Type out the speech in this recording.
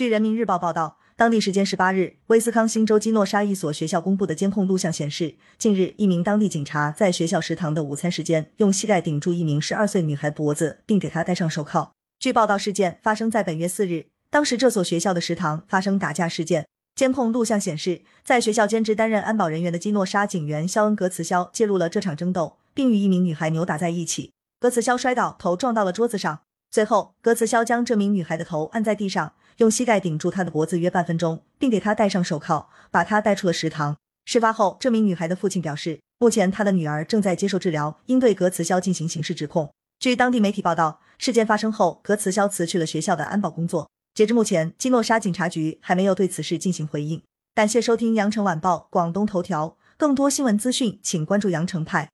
据人民日报报道，当地时间十八日，威斯康星州基诺沙一所学校公布的监控录像显示，近日一名当地警察在学校食堂的午餐时间，用膝盖顶住一名十二岁女孩脖子，并给她戴上手铐。据报道，事件发生在本月四日，当时这所学校的食堂发生打架事件。监控录像显示，在学校兼职担任安保人员的基诺沙警员肖恩格茨肖介入了这场争斗，并与一名女孩扭打在一起。格茨肖摔倒，头撞到了桌子上。随后，格茨肖将这名女孩的头按在地上，用膝盖顶住她的脖子约半分钟，并给她戴上手铐，把她带出了食堂。事发后，这名女孩的父亲表示，目前他的女儿正在接受治疗，应对格茨肖进行刑事指控。据当地媒体报道，事件发生后，格茨肖辞去了学校的安保工作。截至目前，基诺沙警察局还没有对此事进行回应。感谢收听羊城晚报广东头条，更多新闻资讯，请关注羊城派。